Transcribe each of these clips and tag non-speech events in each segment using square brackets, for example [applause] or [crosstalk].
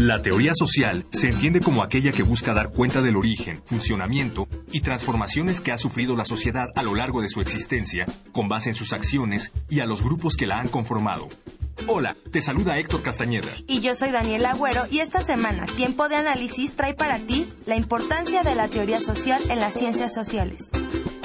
La teoría social se entiende como aquella que busca dar cuenta del origen, funcionamiento y transformaciones que ha sufrido la sociedad a lo largo de su existencia, con base en sus acciones y a los grupos que la han conformado. Hola, te saluda Héctor Castañeda. Y yo soy Daniel Agüero y esta semana Tiempo de Análisis trae para ti la importancia de la teoría social en las ciencias sociales.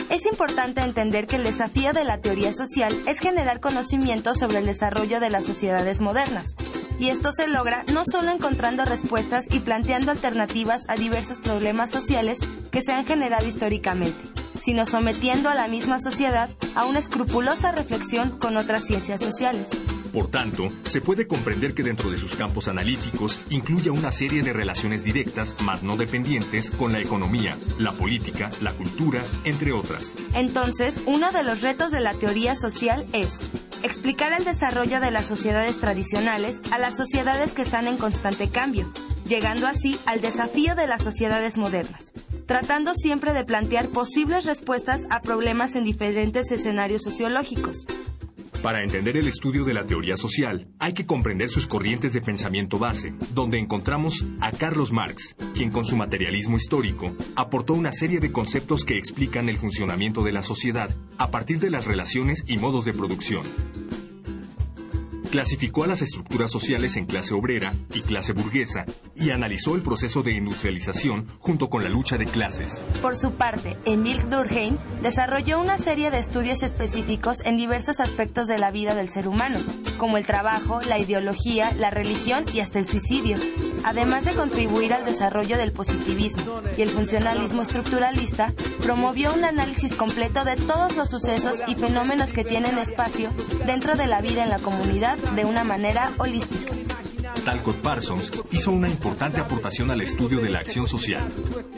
Es importante entender que el desafío de la teoría social es generar conocimiento sobre el desarrollo de las sociedades modernas, y esto se logra no solo encontrando respuestas y planteando alternativas a diversos problemas sociales que se han generado históricamente, sino sometiendo a la misma sociedad a una escrupulosa reflexión con otras ciencias sociales. Por tanto, se puede comprender que dentro de sus campos analíticos incluye una serie de relaciones directas, más no dependientes, con la economía, la política, la cultura, entre otras. Entonces, uno de los retos de la teoría social es explicar el desarrollo de las sociedades tradicionales a las sociedades que están en constante cambio, llegando así al desafío de las sociedades modernas tratando siempre de plantear posibles respuestas a problemas en diferentes escenarios sociológicos. Para entender el estudio de la teoría social, hay que comprender sus corrientes de pensamiento base, donde encontramos a Carlos Marx, quien con su materialismo histórico aportó una serie de conceptos que explican el funcionamiento de la sociedad a partir de las relaciones y modos de producción. Clasificó a las estructuras sociales en clase obrera y clase burguesa y analizó el proceso de industrialización junto con la lucha de clases. Por su parte, Emil Durkheim desarrolló una serie de estudios específicos en diversos aspectos de la vida del ser humano, como el trabajo, la ideología, la religión y hasta el suicidio, además de contribuir al desarrollo del positivismo y el funcionalismo estructuralista, promovió un análisis completo de todos los sucesos y fenómenos que tienen espacio dentro de la vida en la comunidad de una manera holística. Talcott Parsons hizo una importante aportación al estudio de la acción social.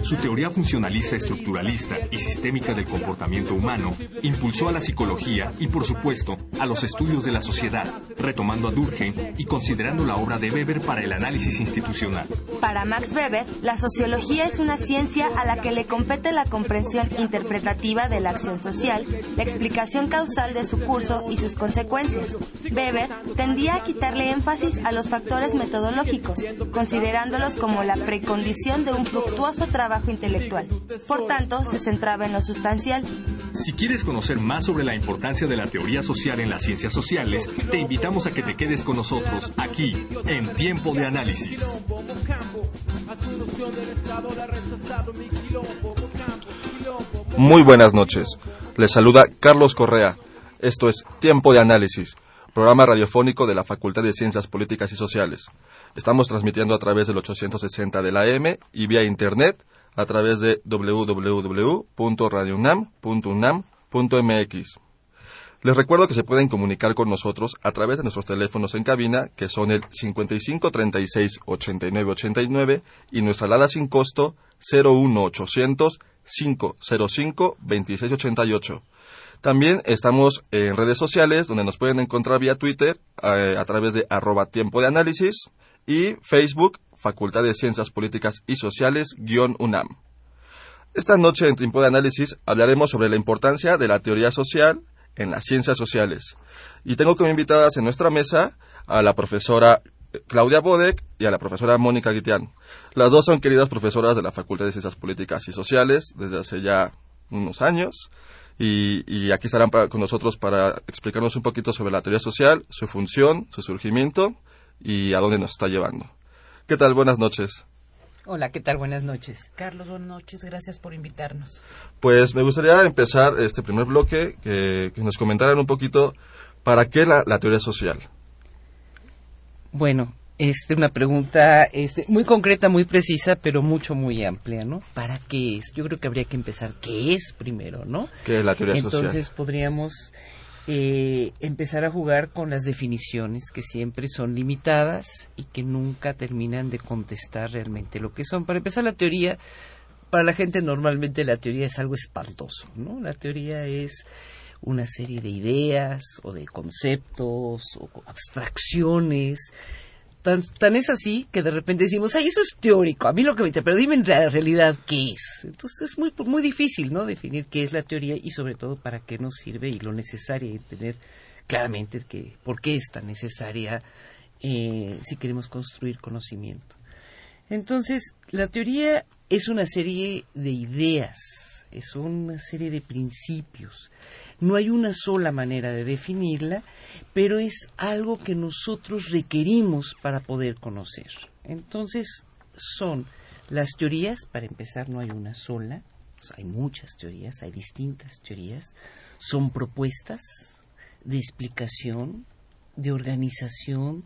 Su teoría funcionalista estructuralista y sistémica del comportamiento humano impulsó a la psicología y, por supuesto, a los estudios de la sociedad, retomando a Durkheim y considerando la obra de Weber para el análisis institucional. Para Max Weber, la sociología es una ciencia a la que le compete la comprensión interpretativa de la acción social, la explicación causal de su curso y sus consecuencias. Weber tendía a quitarle énfasis a los factores metodológicos, considerándolos como la precondición de un fructuoso trabajo intelectual. Por tanto, se centraba en lo sustancial. Si quieres conocer más sobre la importancia de la teoría social en las ciencias sociales, te invitamos a que te quedes con nosotros aquí, en Tiempo de Análisis. Muy buenas noches. Les saluda Carlos Correa. Esto es Tiempo de Análisis programa radiofónico de la Facultad de Ciencias Políticas y Sociales. Estamos transmitiendo a través del 860 de la AM y vía Internet a través de www.radiounam.unam.mx. Les recuerdo que se pueden comunicar con nosotros a través de nuestros teléfonos en cabina, que son el 55 36 89 89 y nuestra alada sin costo 01800 505 26 88. También estamos en redes sociales donde nos pueden encontrar vía Twitter eh, a través de arroba tiempo de análisis y Facebook Facultad de Ciencias Políticas y Sociales guion UNAM. Esta noche en Tiempo de Análisis hablaremos sobre la importancia de la teoría social en las ciencias sociales. Y tengo como invitadas en nuestra mesa a la profesora Claudia Bodek y a la profesora Mónica Guitián. Las dos son queridas profesoras de la Facultad de Ciencias Políticas y Sociales desde hace ya unos años y, aquí estarán con nosotros para explicarnos un poquito sobre la teoría social, su función, su surgimiento y a dónde nos está llevando. ¿Qué tal? Buenas noches. Hola, ¿qué tal? Buenas noches. Carlos, buenas noches. Gracias por invitarnos. Pues me gustaría empezar este primer bloque que, nos comentaran un poquito para qué la, teoría social. Bueno, Este, una pregunta este, muy concreta, muy precisa, pero mucho, muy amplia, ¿no? ¿Para qué es? Yo creo que habría que empezar. ¿Qué es primero, no? ¿Qué es la teoría Entonces, social? Entonces podríamos eh, empezar a jugar con las definiciones que siempre son limitadas y que nunca terminan de contestar realmente lo que son. Para empezar, la teoría, para la gente normalmente la teoría es algo espantoso, ¿no? La teoría es una serie de ideas o de conceptos o abstracciones. Tan, es así que de repente decimos, ay, eso es teórico, a mí lo que me interesa, pero dime en la realidad qué es. Entonces es muy, muy difícil, ¿no? Definir qué es la teoría y sobre todo para qué nos sirve y lo necesario y tener claramente que, por qué es tan necesaria eh, si queremos construir conocimiento. Entonces, la teoría es una serie de ideas, es una serie de principios. No hay una sola manera de definirla, pero es algo que nosotros requerimos para poder conocer. Entonces, son las teorías, para empezar, no hay una sola, hay muchas teorías, hay distintas teorías, son propuestas de explicación, de organización,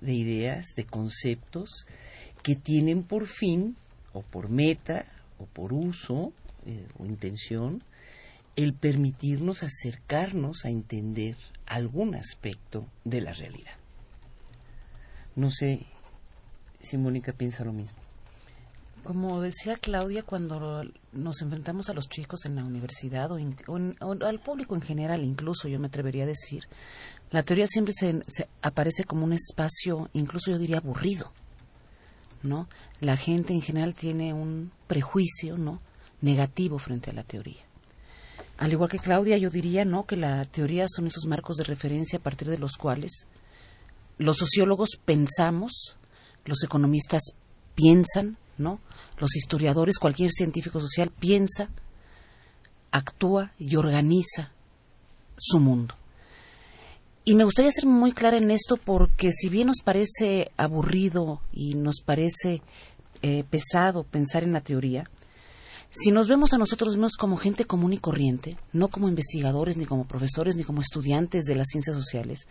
de ideas, de conceptos, que tienen por fin, o por meta, o por uso, eh, o intención, el permitirnos acercarnos a entender algún aspecto de la realidad. No sé si Mónica piensa lo mismo. Como decía Claudia, cuando nos enfrentamos a los chicos en la universidad o, al público en general, incluso yo me atrevería a decir, la teoría siempre se, se, aparece como un espacio, incluso yo diría aburrido, ¿no? La gente en general tiene un prejuicio, ¿no? Negativo frente a la teoría. Al igual que Claudia, yo diría, ¿no? Que la teoría son esos marcos de referencia a partir de los cuales los sociólogos pensamos, los economistas piensan, ¿no? Los historiadores, cualquier científico social piensa, actúa y organiza su mundo. Y me gustaría ser muy clara en esto porque si bien nos parece aburrido y nos parece eh, pesado pensar en la teoría, si nos vemos a nosotros mismos como gente común y corriente, no como investigadores, ni como profesores, ni como estudiantes de las ciencias sociales,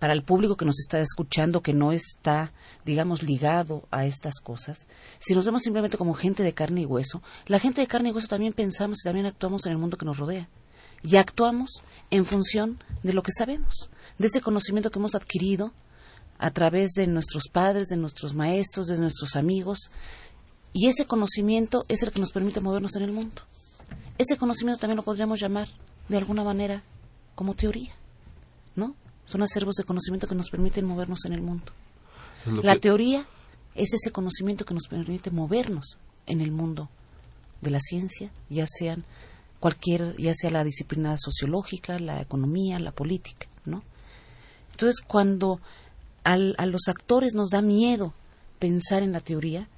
para el público que nos está escuchando, que no está, digamos, ligado a estas cosas, si nos vemos simplemente como gente de carne y hueso, la gente de carne y hueso también pensamos y también actuamos en el mundo que nos rodea. Y actuamos en función de lo que sabemos, de ese conocimiento que hemos adquirido a través de nuestros padres, de nuestros maestros, de nuestros amigos. Y ese conocimiento es el que nos permite movernos en el mundo. Ese conocimiento también lo podríamos llamar, de alguna manera, como teoría, ¿no? Son acervos de conocimiento que nos permiten movernos en el mundo. La que... teoría es ese conocimiento que nos permite movernos en el mundo de la ciencia, ya sean cualquier, ya sea la disciplina sociológica, la economía, la política, ¿no? Entonces, cuando al, a los actores nos da miedo pensar en la teoría,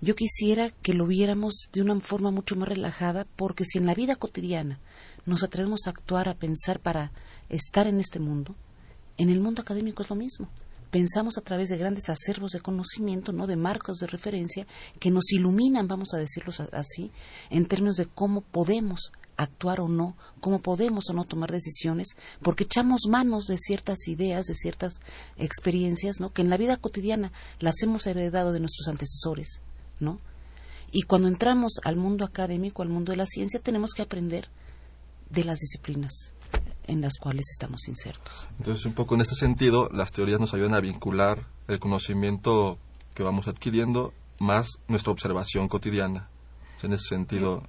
yo quisiera que lo viéramos de una forma mucho más relajada, porque si en la vida cotidiana nos atrevemos a actuar, a pensar para estar en este mundo, en el mundo académico es lo mismo. Pensamos a través de grandes acervos de conocimiento, no de marcos de referencia, que nos iluminan, vamos a decirlo así, en términos de cómo podemos actuar o no, cómo podemos o no tomar decisiones, porque echamos manos de ciertas ideas, de ciertas experiencias, ¿no? que en la vida cotidiana las hemos heredado de nuestros antecesores, ¿no? Y cuando entramos al mundo académico, al mundo de la ciencia, tenemos que aprender de las disciplinas en las cuales estamos insertos. Entonces, un poco en este sentido, las teorías nos ayudan a vincular el conocimiento que vamos adquiriendo más nuestra observación cotidiana. En ese sentido,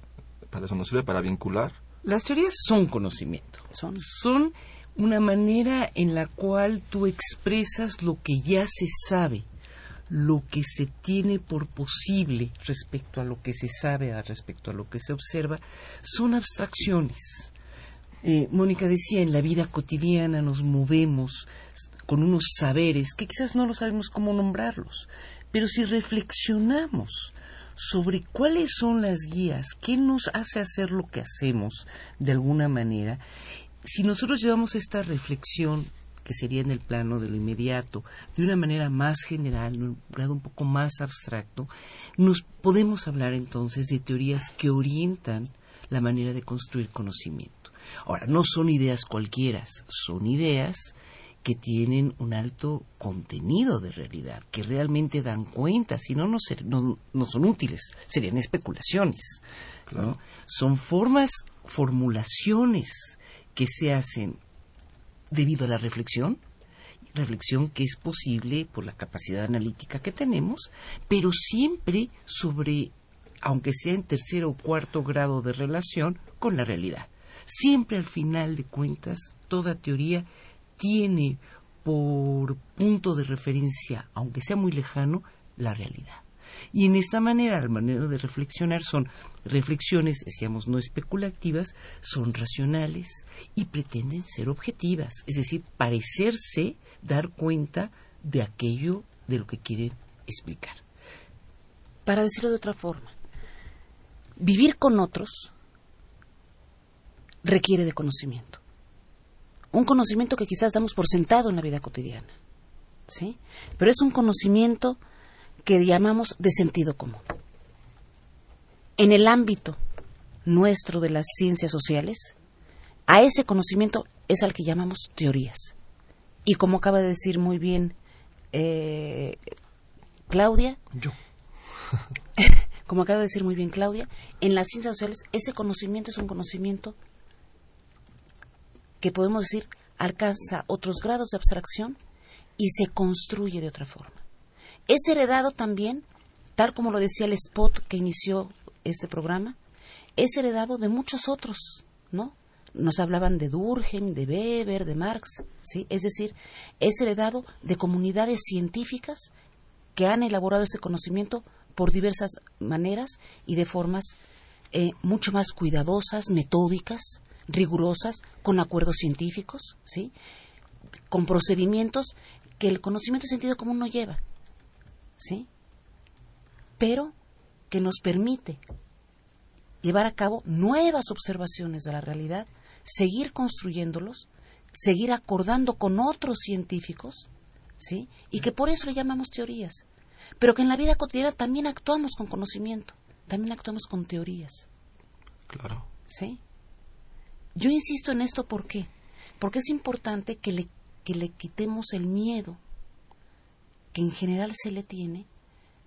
para eso nos sirve, para vincular. Las teorías son conocimiento. Son, son una manera en la cual tú expresas lo que ya se sabe, lo que se tiene por posible respecto a lo que se sabe, respecto a lo que se observa, son abstracciones. Eh, Mónica decía, en la vida cotidiana nos movemos con unos saberes que quizás no lo sabemos cómo nombrarlos, pero si reflexionamos sobre cuáles son las guías, qué nos hace hacer lo que hacemos de alguna manera, si nosotros llevamos esta reflexión que sería en el plano de lo inmediato, de una manera más general, en un grado un poco más abstracto, nos podemos hablar entonces de teorías que orientan la manera de construir conocimiento. Ahora, no son ideas cualquiera, son ideas que tienen un alto contenido de realidad, que realmente dan cuenta, si no, no, ser- no, no son útiles, serían especulaciones. ¿no? Son formas, formulaciones que se hacen debido a la reflexión, reflexión que es posible por la capacidad analítica que tenemos, pero siempre sobre, aunque sea en tercero o cuarto grado de relación, con la realidad. Siempre al final de cuentas, toda teoría tiene por punto de referencia, aunque sea muy lejano, la realidad. Y en esta manera, la manera de reflexionar son reflexiones, decíamos, no especulativas, son racionales y pretenden ser objetivas, es decir, parecerse dar cuenta de aquello de lo que quieren explicar. Para decirlo de otra forma, vivir con otros requiere de conocimiento. Un conocimiento que quizás damos por sentado en la vida cotidiana. ¿Sí? Pero es un conocimiento que llamamos de sentido común. En el ámbito nuestro de las ciencias sociales, a ese conocimiento es al que llamamos teorías. Y como acaba de decir muy bien eh, Claudia, Yo. [laughs] como acaba de decir muy bien Claudia, en las ciencias sociales ese conocimiento es un conocimiento que podemos decir alcanza otros grados de abstracción y se construye de otra forma. Es heredado también, tal como lo decía el spot que inició este programa, es heredado de muchos otros, ¿no? Nos hablaban de Durkheim, de Weber, de Marx, ¿sí? Es decir, es heredado de comunidades científicas que han elaborado este conocimiento por diversas maneras y de formas eh, mucho más cuidadosas, metódicas, rigurosas, con acuerdos científicos, ¿sí? con procedimientos que el conocimiento de sentido común no lleva, ¿sí? pero que nos permite llevar a cabo nuevas observaciones de la realidad, seguir construyéndolos, seguir acordando con otros científicos, ¿sí? Y que por eso le llamamos teorías. Pero que en la vida cotidiana también actuamos con conocimiento, también actuamos con teorías, Claro. ¿sí? Yo insisto en esto ¿por qué? Porque es importante que le, que le quitemos el miedo que en general se le tiene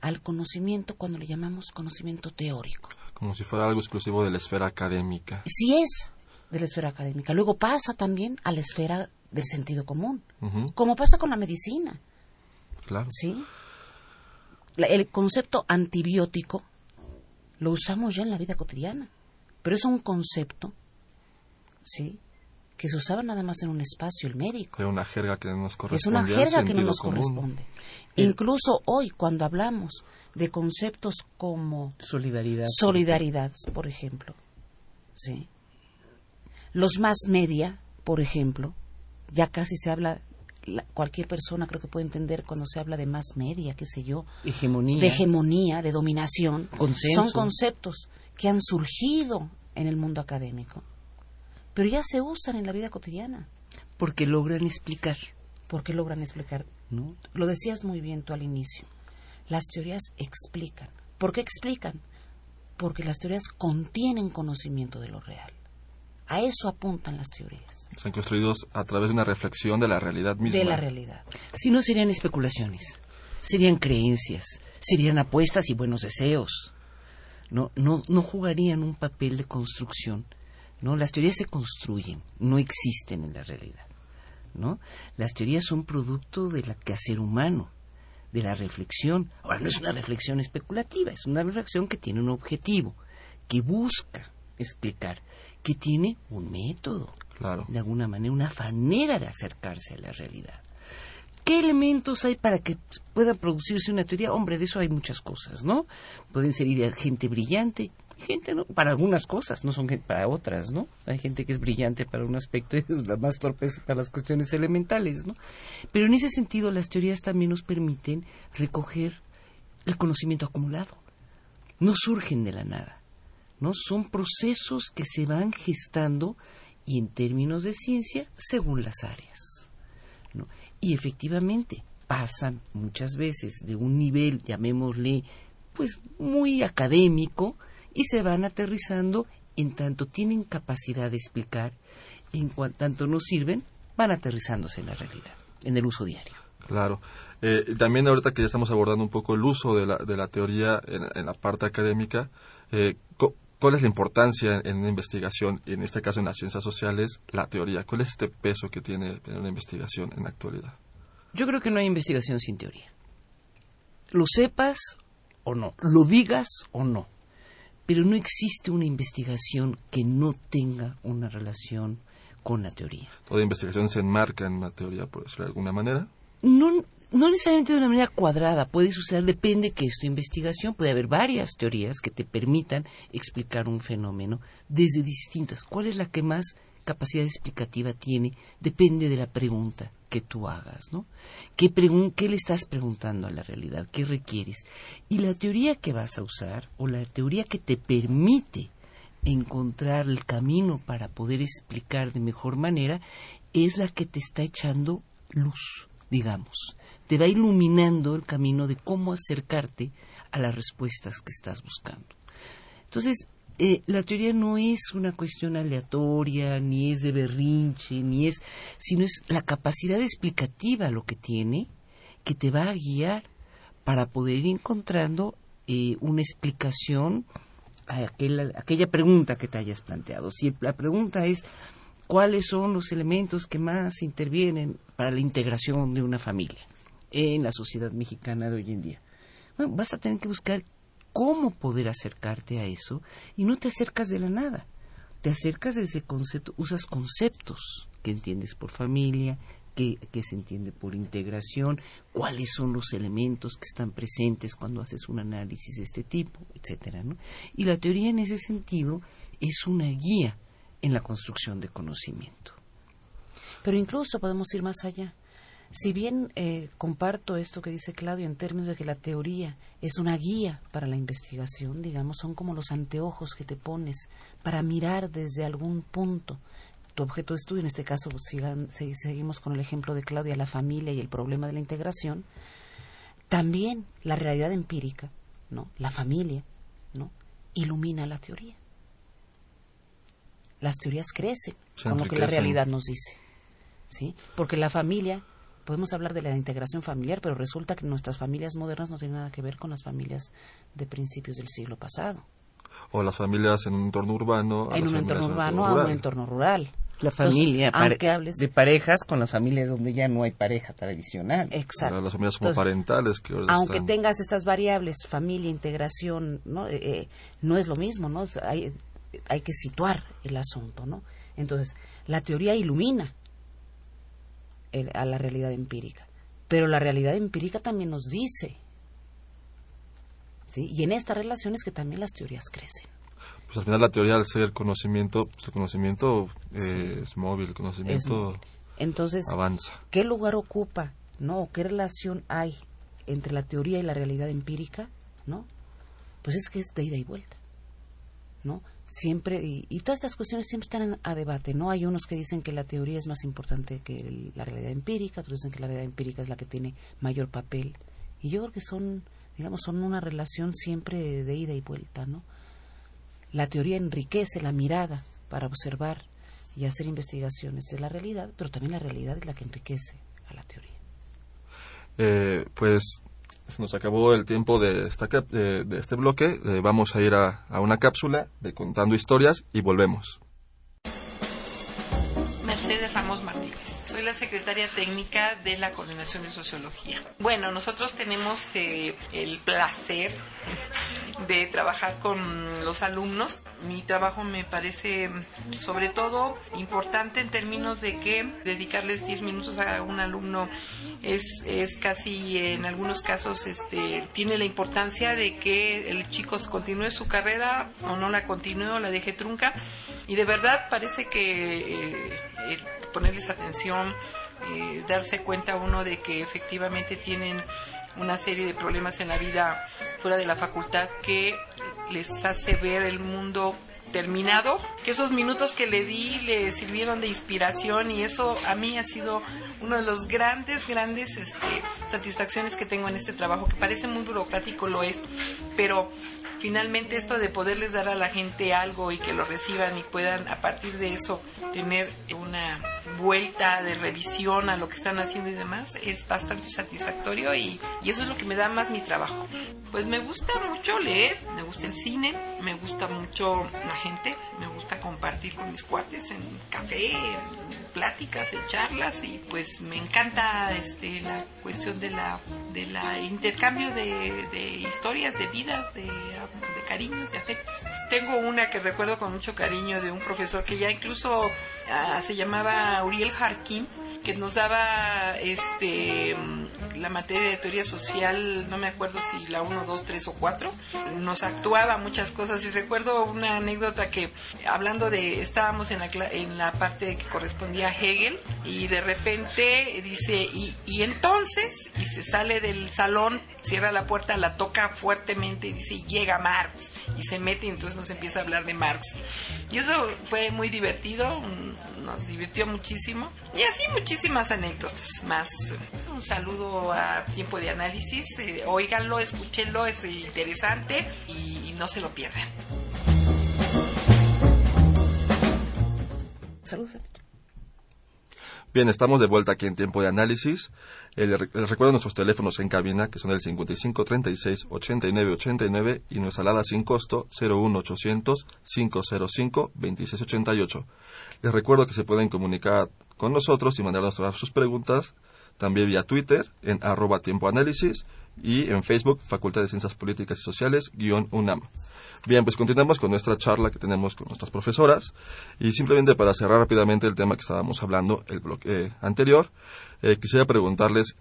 al conocimiento cuando le llamamos conocimiento teórico. Como si fuera algo exclusivo de la esfera académica. Sí es de la esfera académica. Luego pasa también a la esfera del sentido común, como pasa con la medicina. Claro. ¿sí? La- el concepto antibiótico lo usamos ya en la vida cotidiana, pero es un concepto, ¿sí? Que se usaba nada más en un espacio, el médico. Era una jerga que no nos Es corresponde. una al jerga que no nos común. corresponde. Incluso hoy, cuando hablamos de conceptos como Solidaridad. solidaridad, por ejemplo, ¿sí? Los más media, por ejemplo, ya casi se habla, la- cualquier persona creo que puede entender cuando se habla de más media, qué sé yo, Hegemonía. de hegemonía, de dominación, Consenso. son conceptos que han surgido en el mundo académico, pero ya se usan en la vida cotidiana, Porque logran explicar. porque logran explicar. ¿no? Lo decías muy bien tú al inicio. Las teorías explican. ¿Por qué explican? Porque las teorías contienen conocimiento de lo real. A eso apuntan las teorías, Están construidos a través de una reflexión de la realidad misma. de la realidad. Si no serían especulaciones, serían creencias, serían apuestas y buenos deseos. No, no, no jugarían un papel de construcción. No, las teorías se construyen, no existen en la realidad. ¿no? Las teorías son producto del quehacer humano, de la reflexión. Ahora, no es una reflexión especulativa, es una reflexión que tiene un objetivo, que busca explicar, que tiene un método, Claro. de alguna manera, una manera de acercarse a la realidad. ¿Qué elementos hay para que pueda producirse una teoría? Hombre, de eso hay muchas cosas, ¿no? Pueden ser ideas, gente brillante, gente, ¿no? Para algunas cosas, no son para otras, ¿no? Hay gente que es brillante para un aspecto y [laughs] es la más torpe para las cuestiones elementales, ¿no? Pero en ese sentido, las teorías también nos permiten recoger el conocimiento acumulado. No surgen de la nada, ¿no? Son procesos que se van gestando y en términos de ciencia, según las áreas. ¿no? Y efectivamente pasan muchas veces de un nivel, llamémosle, pues muy académico, y se van aterrizando en tanto tienen capacidad de explicar, en cuanto tanto nos sirven, van aterrizándose en la realidad. en el uso diario. Claro. Eh, también ahorita que ya estamos abordando un poco el uso de la, de la teoría en, la parte académica, eh, ¿cuál es la importancia en, una investigación, y en este caso en las ciencias sociales, la teoría? ¿Cuál es este peso que tiene en una investigación en la actualidad? Yo creo que no hay investigación sin teoría. Lo sepas o no, lo digas o no, pero no existe una investigación que no tenga una relación con la teoría. ¿Toda investigación se enmarca en una teoría, por decirlo de alguna manera? No, no necesariamente de una manera cuadrada, puedes usar, depende que es tu investigación, puede haber varias teorías que te permitan explicar un fenómeno desde distintas. ¿Cuál es la que más capacidad explicativa tiene? Depende de la pregunta que tú hagas, ¿no? ¿Qué, ¿Qué le estás preguntando a la realidad? ¿Qué requieres? Y la teoría que vas a usar, o la teoría que te permite encontrar el camino para poder explicar de mejor manera, es la que te está echando luz, digamos te va iluminando el camino de cómo acercarte a las respuestas que estás buscando. Entonces, eh, la teoría no es una cuestión aleatoria, ni es de berrinche, ni es, sino es la capacidad explicativa lo que tiene que te va a guiar para poder ir encontrando eh, una explicación a aquella pregunta que te hayas planteado. Si la pregunta es cuáles son los elementos que más intervienen para la integración de una familia, en la sociedad mexicana de hoy en día. Bueno, vas a tener que buscar cómo poder acercarte a eso y no te acercas de la nada. Te acercas desde concepto, usas conceptos que entiendes por familia, que, que, se entiende por integración, cuáles son los elementos que están presentes cuando haces un análisis de este tipo, etcétera, ¿no? Y la teoría en ese sentido es una guía en la construcción de conocimiento. Pero incluso podemos ir más allá. Si bien eh, comparto esto que dice Claudio en términos de que la teoría es una guía para la investigación, digamos, son como los anteojos que te pones para mirar desde algún punto tu objeto de estudio, en este caso si seguimos con el ejemplo de Claudia, la familia y el problema de la integración, también la realidad empírica, ¿no? La familia, ¿no? ilumina la teoría. Las teorías crecen con lo que la realidad nos dice. ¿Sí? Porque la familia podemos hablar de la integración familiar, pero resulta que nuestras familias modernas no tienen nada que ver con las familias de principios del siglo pasado. O las familias en un entorno urbano. en un entorno urbano a un entorno rural. La familia, de parejas con las familias donde ya no hay pareja tradicional. Exacto. Las familias como parentales que Aunque tengas estas variables, familia, integración, ¿no? Eh, eh, no es lo mismo, ¿no? Hay, hay que situar el asunto, ¿no? Entonces, la teoría ilumina a la realidad empírica. Pero la realidad empírica también nos dice, ¿sí? Y en esta relación es que también las teorías crecen. Pues al final la teoría al ser conocimiento, pues el conocimiento eh, es móvil, el conocimiento Entonces, avanza. ¿Qué lugar ocupa, no? ¿Qué relación hay entre la teoría y la realidad empírica, no? Pues es que es de ida y vuelta, ¿no? Siempre, y, todas estas cuestiones siempre están a debate, ¿no? Hay unos que dicen que la teoría es más importante que la realidad empírica, otros dicen que la realidad empírica es la que tiene mayor papel. Y yo creo que son, digamos, son una relación siempre de ida y vuelta, ¿no? La teoría enriquece la mirada para observar y hacer investigaciones de la realidad, pero también la realidad es la que enriquece a la teoría. Eh, pues se nos acabó el tiempo de, este bloque. Eh, vamos a ir a, a una cápsula de contando historias y volvemos. Mercedes Ramos Martínez. Soy la secretaria técnica de la Coordinación de Sociología. Bueno, nosotros tenemos eh, el placer de trabajar con los alumnos. Mi trabajo me parece sobre todo importante en términos de que dedicarles 10 minutos a un alumno es, es casi en algunos casos este, tiene la importancia de que el chico continúe su carrera o no la continúe o la deje trunca. Y de verdad parece que eh, ponerles atención, eh, darse cuenta uno de que efectivamente tienen una serie de problemas en la vida fuera de la facultad que les hace ver el mundo terminado, que esos minutos que le di le sirvieron de inspiración y eso a mí ha sido uno de los grandes, grandes este, satisfacciones que tengo en este trabajo, que parece muy burocrático, lo es, pero finalmente esto de poderles dar a la gente algo y que lo reciban y puedan a partir de eso tener una vuelta, de revisión a lo que están haciendo y demás, es bastante satisfactorio y, eso es lo que me da más mi trabajo. Pues me gusta mucho leer, me gusta el cine, me gusta mucho la gente, me gusta compartir con mis cuates en café, en pláticas, en charlas y pues me encanta este la cuestión de la de la intercambio de, historias, de vidas, de, cariños, de afectos. Tengo una que recuerdo con mucho cariño de un profesor que ya incluso ah, se llamaba Uriel Harkin que nos daba este la materia de teoría social, no me acuerdo si la 1, 2, 3 o 4, nos actuaba muchas cosas y recuerdo una anécdota que hablando de, estábamos en la, en la parte que correspondía a Hegel y de repente dice, y, y entonces, y se sale del salón, cierra la puerta, la toca fuertemente y dice, llega Marx y se mete y entonces nos empieza a hablar de Marx. Y eso fue muy divertido, nos divirtió muchísimo. Y así muchísimas anécdotas más. Un saludo a Tiempo de Análisis. Eh, óiganlo, escúchenlo, es interesante y, y no se lo pierdan. Saludos. Bien, estamos de vuelta aquí en tiempo de análisis. Eh, les recuerdo nuestros teléfonos en cabina, que son el 55 36 89 89 y nuestra alada sin costo 01 800 505 26 88. Les recuerdo que se pueden comunicar con nosotros y mandarnos todas sus preguntas también vía Twitter en arroba tiempo análisis y en Facebook Facultad de Ciencias Políticas y Sociales guion UNAM. Bien, pues continuamos con nuestra charla que tenemos con nuestras profesoras y simplemente para cerrar rápidamente el tema que estábamos hablando el bloque anterior, eh, quisiera preguntarles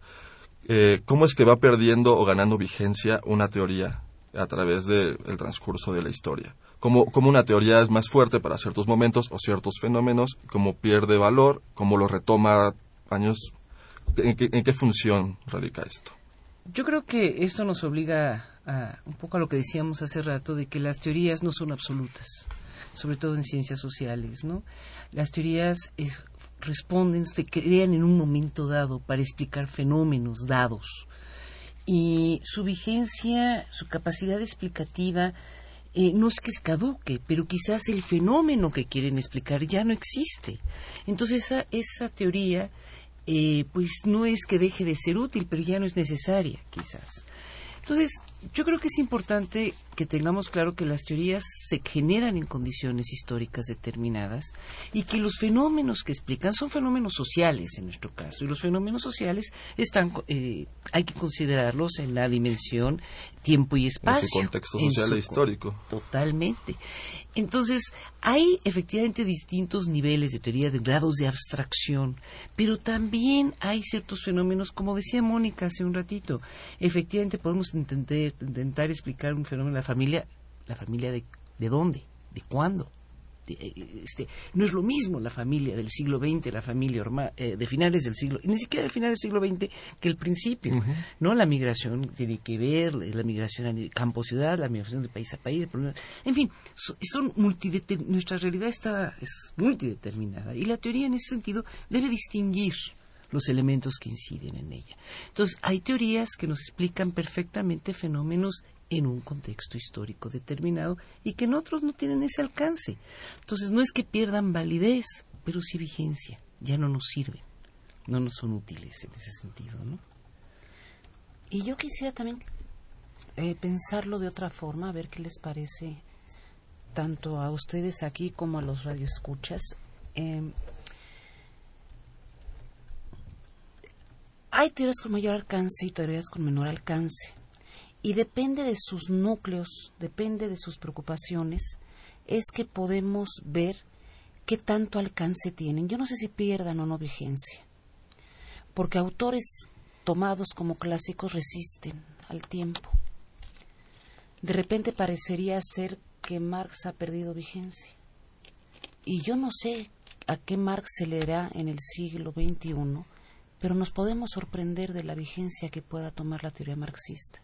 eh, cómo es que va perdiendo o ganando vigencia una teoría a través del transcurso de la historia. Cómo, cómo una teoría es más fuerte para ciertos momentos o ciertos fenómenos, cómo pierde valor, cómo lo retoma años. ¿En qué, función radica esto? Yo creo que esto nos obliga a, un poco a lo que decíamos hace rato de que las teorías no son absolutas, sobre todo en ciencias sociales, ¿no? Las teorías eh, responden, se crean en un momento dado para explicar fenómenos dados y su vigencia, su capacidad explicativa eh, no es que se caduque, pero quizás el fenómeno que quieren explicar ya no existe. Entonces esa, esa teoría eh, pues no es que deje de ser útil, pero ya no es necesaria, quizás. Entonces, yo creo que es importante que tengamos claro que las teorías se generan en condiciones históricas determinadas y que los fenómenos que explican son fenómenos sociales en nuestro caso. Y los fenómenos sociales están eh, hay que considerarlos en la dimensión tiempo y espacio en su contexto social e histórico. totalmente. Entonces hay efectivamente distintos niveles de teoría de grados de abstracción pero también hay ciertos fenómenos como decía Mónica hace un ratito efectivamente podemos intentar intentar explicar un fenómeno de la familia, la familia de, de dónde, de cuándo. De, este, no es lo mismo la familia del siglo XX, la familia eh, de finales del siglo, ni siquiera de finales del siglo XX que el principio, uh -huh. ¿no? La migración tiene que ver, la migración a campo-ciudad, la migración de país a país, en fin, son, son nuestra realidad está, es multideterminada y la teoría en ese sentido debe distinguir los elementos que inciden en ella. Entonces, hay teorías que nos explican perfectamente fenómenos en un contexto histórico determinado y que en otros no tienen ese alcance. Entonces, no es que pierdan validez, pero sí vigencia. Ya no nos sirven, no nos son útiles en ese sentido, ¿no? Y yo quisiera también eh, pensarlo de otra forma, a ver qué les parece tanto a ustedes aquí como a los radioescuchas. Eh, hay teorías con mayor alcance y teorías con menor alcance. Y depende de sus núcleos, depende de sus preocupaciones, es que podemos ver qué tanto alcance tienen. Yo no sé si pierdan o no vigencia, porque autores tomados como clásicos resisten al tiempo. De repente parecería ser que Marx ha perdido vigencia. Y yo no sé a qué Marx se le dará en el siglo XXI pero nos podemos sorprender de la vigencia que pueda tomar la teoría marxista.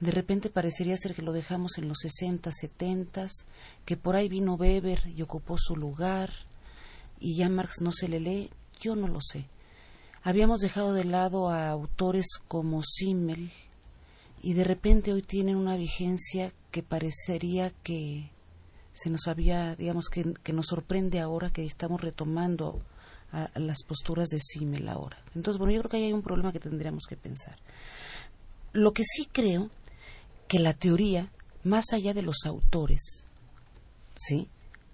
De repente parecería ser que lo dejamos en los 60, 70, que por ahí vino Weber y ocupó su lugar, y ya Marx no se le lee, yo no lo sé. Habíamos dejado de lado a autores como Simmel, y de repente hoy tienen una vigencia que parecería que se nos había, digamos, que, que nos sorprende ahora que estamos retomando a, las posturas de Simmel ahora. Entonces, bueno, yo creo que ahí hay un problema que tendríamos que pensar. Lo que sí creo que la teoría, más allá de los autores, ¿sí?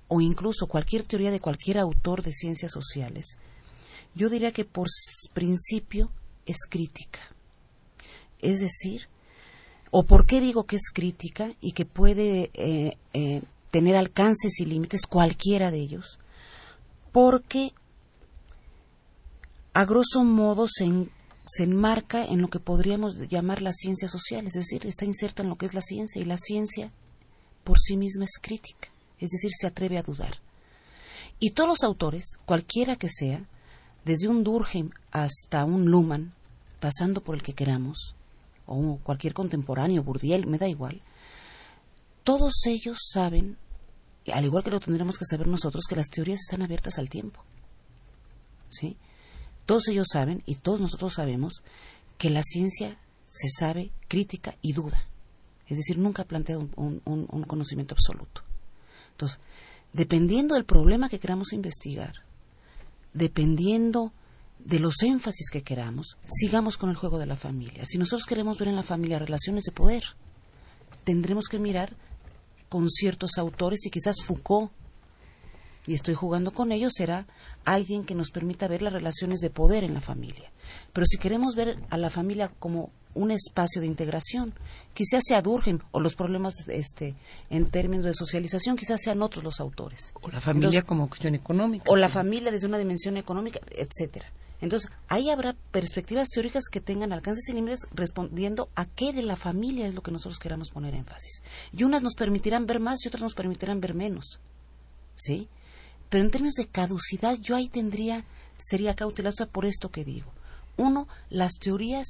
O incluso cualquier teoría de cualquier autor de ciencias sociales, yo diría que por principio es crítica. Es decir, o por qué digo que es crítica y que puede eh, eh, tener alcances y límites, cualquiera de ellos, porque a grosso modo se, se enmarca en lo que podríamos llamar la ciencia social, es decir, está inserta en lo que es la ciencia y la ciencia por sí misma es crítica, es decir, se atreve a dudar. Y todos los autores, cualquiera que sea, desde un Durkheim hasta un Luhmann, pasando por el que queramos, o cualquier contemporáneo, Bourdieu, me da igual, todos ellos saben, al igual que lo tendremos que saber nosotros, que las teorías están abiertas al tiempo. ¿Sí? Todos ellos saben y todos nosotros sabemos que la ciencia se sabe, crítica y duda. Es decir, nunca un, un conocimiento absoluto. Entonces, dependiendo del problema que queramos investigar, dependiendo de los énfasis que queramos, sigamos con el juego de la familia. Si nosotros queremos ver en la familia relaciones de poder, tendremos que mirar con ciertos autores y quizás Foucault y estoy jugando con ellos, será alguien que nos permita ver las relaciones de poder en la familia. Pero si queremos ver a la familia como un espacio de integración, quizás sea Durkheim o los problemas este, en términos de socialización, quizás sean otros los autores. O la familia como cuestión económica. O la familia desde una dimensión económica, etcétera. Entonces, ahí habrá perspectivas teóricas que tengan alcances y límites respondiendo a qué de la familia es lo que nosotros queramos poner énfasis. Y unas nos permitirán ver más y otras nos permitirán ver menos. ¿Sí? Pero en términos de caducidad, yo ahí tendría, sería cautelosa por esto que digo. Uno, las teorías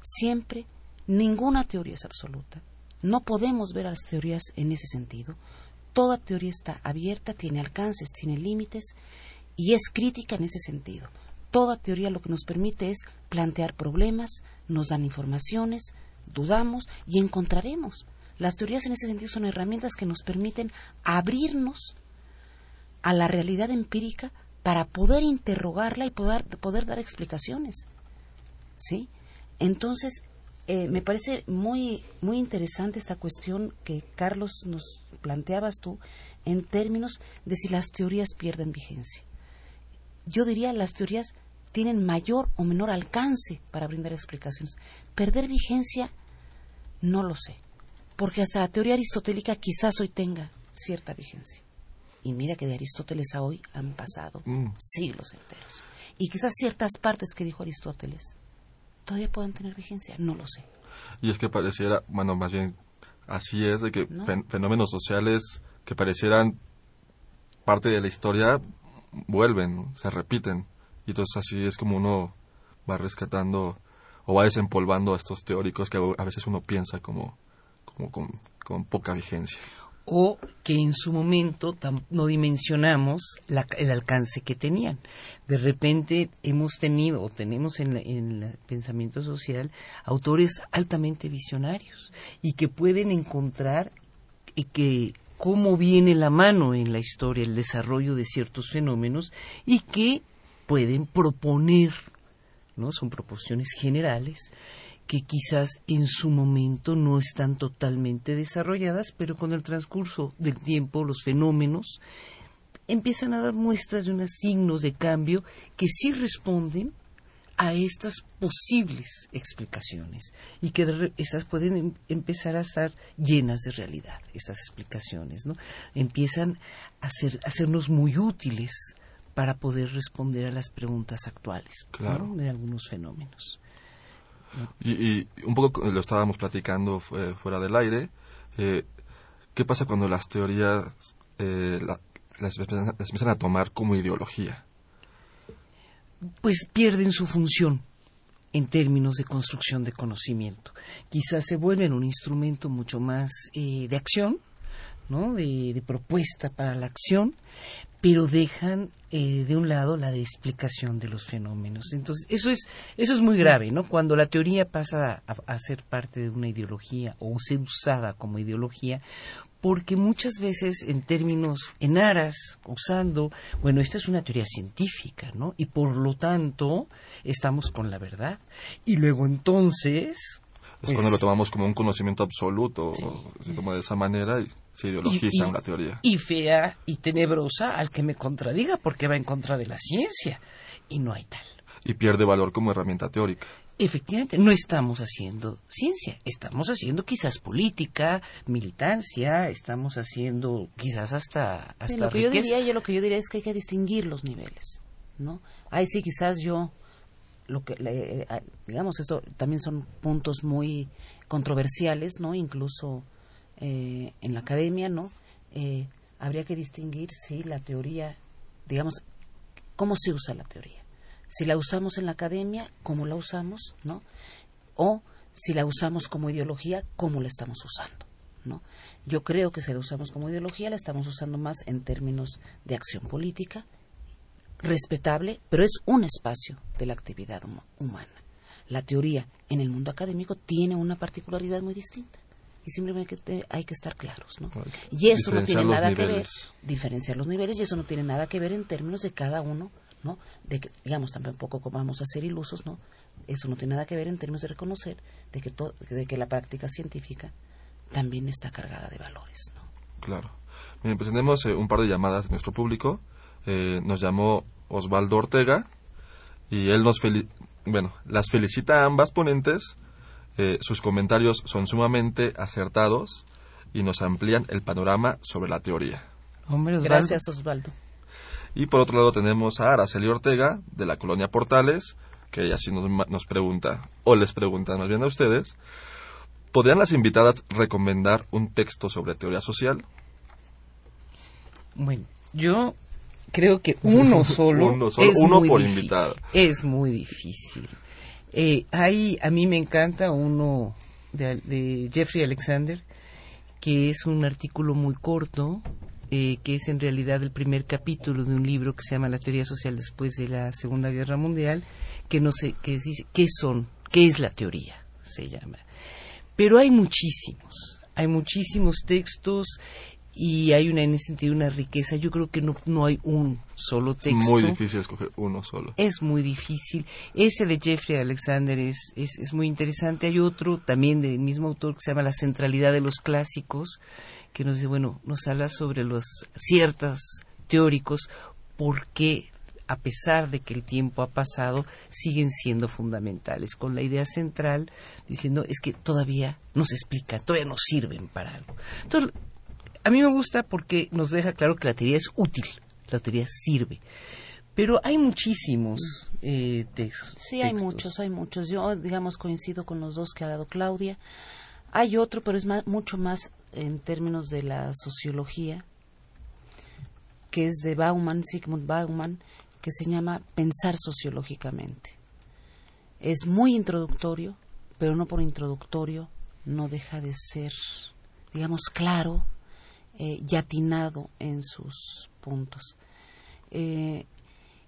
siempre, ninguna teoría es absoluta. No podemos ver a las teorías en ese sentido. Toda teoría está abierta, tiene alcances, tiene límites y es crítica en ese sentido. Toda teoría lo que nos permite es plantear problemas, nos dan informaciones, dudamos y encontraremos. Las teorías en ese sentido son herramientas que nos permiten abrirnos a la realidad empírica para poder interrogarla y poder, poder dar explicaciones. ¿Sí? Entonces, eh, me parece muy, muy interesante esta cuestión que Carlos nos planteabas tú en términos de si las teorías pierden vigencia. Yo diría las teorías tienen mayor o menor alcance para brindar explicaciones. Perder vigencia, no lo sé, porque hasta la teoría aristotélica quizás hoy tenga cierta vigencia. Y mira que de Aristóteles a hoy han pasado mm. siglos enteros. Y quizás ciertas partes que dijo Aristóteles todavía puedan tener vigencia, no lo sé. Y es que pareciera, bueno, más bien así es, de que fenómenos sociales que parecieran parte de la historia vuelven, se repiten. Y entonces así es como uno va rescatando o va desempolvando a estos teóricos que a veces uno piensa como, como con poca vigencia o que en su momento no dimensionamos el alcance que tenían. De repente hemos tenido o tenemos en, el pensamiento social autores altamente visionarios y que pueden encontrar y que cómo viene la mano en la historia el desarrollo de ciertos fenómenos y que pueden proponer, ¿no? Son proposiciones generales que quizás en su momento no están totalmente desarrolladas, pero con el transcurso del tiempo los fenómenos empiezan a dar muestras de unos signos de cambio que sí responden a estas posibles explicaciones y que estas pueden em, empezar a estar llenas de realidad, estas explicaciones, ¿no? Empiezan a, ser, a hacernos muy útiles para poder responder a las preguntas actuales de algunos fenómenos. Y, un poco lo estábamos platicando fuera del aire. Eh, ¿Qué pasa cuando las teorías eh, las, empiezan a tomar como ideología? Pues pierden su función en términos de construcción de conocimiento. Quizás se vuelven un instrumento mucho más eh, de acción, ¿no? de, propuesta para la acción, pero dejan eh, de un lado la de explicación de los fenómenos. Entonces, eso es, eso es muy grave, ¿no? Cuando la teoría pasa a, ser parte de una ideología o ser usada como ideología, porque muchas veces en términos, en aras, usando, bueno, esta es una teoría científica, ¿no? Y por lo tanto, estamos con la verdad. Y luego entonces... Es cuando lo tomamos como un conocimiento absoluto, se toma de esa manera y se ideologiza una teoría. Y fea y tenebrosa al que me contradiga, porque va en contra de la ciencia. Y no hay tal. Y pierde valor como herramienta teórica efectivamente no estamos haciendo ciencia, estamos haciendo quizás política, militancia, estamos haciendo quizás hasta hasta lo que yo diría, yo lo que yo diría es que hay que distinguir los niveles, ¿no? Ahí sí quizás yo lo que eh, digamos esto también son puntos muy controversiales, ¿no? Incluso eh, en la academia, ¿no? Eh, habría que distinguir si la teoría, digamos, cómo se usa la teoría si la usamos en la academia, cómo la usamos, ¿no? O si la usamos como ideología, cómo la estamos usando, ¿no? Yo creo que si la usamos como ideología, la estamos usando más en términos de acción política, respetable, pero es un espacio de la actividad humana. La teoría en el mundo académico tiene una particularidad muy distinta y simplemente hay que estar claros, ¿no? Y eso no tiene nada que ver diferenciar los niveles y eso no tiene nada que ver en términos de cada uno ¿no? De que, digamos, tampoco vamos a ser ilusos, ¿no? Eso no tiene nada que ver en términos de reconocer de que, de que la práctica científica también está cargada de valores, ¿no? Claro. Miren, pues tenemos eh, un par de llamadas de nuestro público. Eh, nos llamó Osvaldo Ortega y él nos bueno, las felicita a ambas ponentes. Eh, sus comentarios son sumamente acertados y nos amplían el panorama sobre la teoría. Gracias, Osvaldo. Y por otro lado tenemos a Araceli Ortega, de la colonia Portales, que ella sí nos, nos pregunta, o les pregunta más bien a ustedes, ¿podrían las invitadas recomendar un texto sobre teoría social? Bueno, yo creo que uno [laughs] solo, uno, solo, es uno muy por difícil, invitado. Es muy difícil. Eh, hay, a mí me encanta uno de, de Jeffrey Alexander, que es un artículo muy corto, eh, que es en realidad el primer capítulo de un libro que se llama La teoría social después de la Segunda Guerra Mundial, que no sé, que dice qué son, qué es la teoría, se llama. Pero hay muchísimos, hay muchísimos textos y hay una en ese sentido una riqueza. Yo creo que no, no hay un solo texto. Es muy difícil escoger uno solo. Es muy difícil. Ese de Jeffrey Alexander es, es, es muy interesante. Hay otro también del mismo autor que se llama La centralidad de los clásicos, que nos dice, bueno, nos habla sobre los ciertos teóricos, por qué a pesar de que el tiempo ha pasado, siguen siendo fundamentales, con la idea central diciendo es que todavía nos explican, todavía nos sirven para algo. Entonces, a mí me gusta porque nos deja claro que la teoría es útil, la teoría sirve. Pero hay muchísimos eh, textos. Sí, hay muchos, hay muchos. Yo, digamos, coincido con los dos que ha dado Claudia. Hay otro, pero es mucho más en términos de la sociología, que es de Bauman, Sigmund Bauman, que se llama Pensar sociológicamente. Es muy introductorio, pero no por introductorio no deja de ser, digamos, claro eh, y atinado en sus puntos. Eh,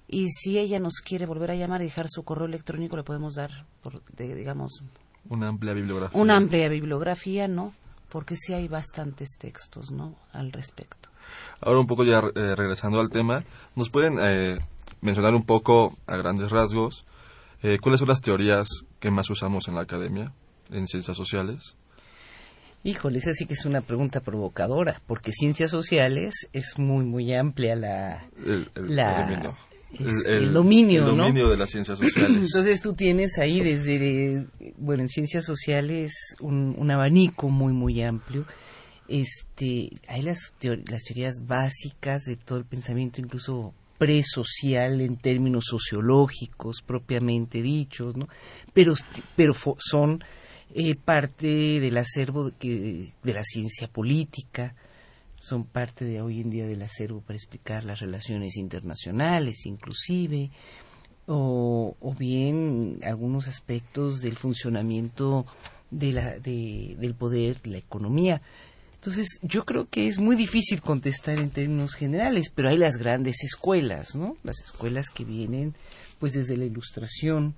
y si ella nos quiere volver a llamar y dejar su correo electrónico, le podemos dar, por, digamos, una amplia bibliografía. Una amplia bibliografía, ¿no? Porque sí hay bastantes textos, ¿no? Al respecto. Ahora un poco ya eh, regresando al tema, ¿nos pueden eh, mencionar un poco a grandes rasgos eh, cuáles son las teorías que más usamos en la academia, en ciencias sociales? Híjole, esa sí que es una pregunta provocadora, porque ciencias sociales es muy, muy amplia la, el, la, el, dominio, el dominio de las ciencias sociales. [clears throat] Entonces tú tienes ahí desde, bueno, en ciencias sociales un, abanico muy, muy amplio. Este, hay las, las teorías básicas de todo el pensamiento, incluso presocial en términos sociológicos propiamente dichos, ¿no? Pero, pero son eh, parte del acervo de, de la ciencia política, son parte de hoy en día del acervo para explicar las relaciones internacionales, inclusive, o, o bien algunos aspectos del funcionamiento de la, de, del poder, la economía. Entonces, yo creo que es muy difícil contestar en términos generales, pero hay las grandes escuelas, ¿no? Las escuelas que vienen, pues, desde la ilustración,